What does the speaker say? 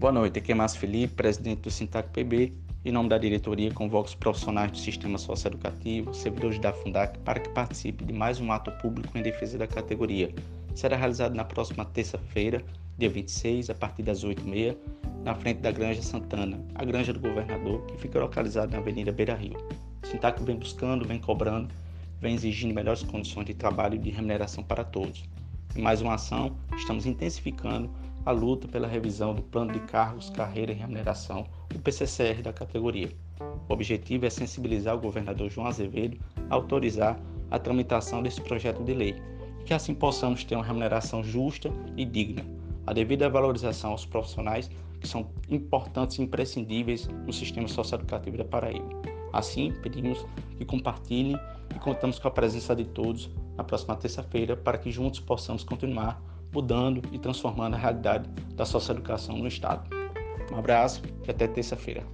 Boa noite, aqui é Márcio Felipe, presidente do Sintac PB. Em nome da diretoria, convoco os profissionais do sistema socioeducativo, servidores da Fundac, para que participe de mais um ato público em defesa da categoria. Será realizado na próxima terça-feira, dia 26, a partir das 8h30, na frente da Granja Santana, a Granja do Governador, que fica localizada na Avenida Beira Rio. Sintac vem buscando, vem cobrando, vem exigindo melhores condições de trabalho e de remuneração para todos. Em mais uma ação, estamos intensificando a luta pela revisão do Plano de Cargos, Carreira e Remuneração, o PCCR da categoria. O objetivo é sensibilizar o governador João Azevedo a autorizar a tramitação desse projeto de lei e que assim possamos ter uma remuneração justa e digna, a devida valorização aos profissionais que são importantes e imprescindíveis no sistema socioeducativo da Paraíba. Assim, pedimos que compartilhem e contamos com a presença de todos na próxima terça-feira para que juntos possamos continuar mudando e transformando a realidade da socioeducação no Estado. Um abraço e até terça-feira.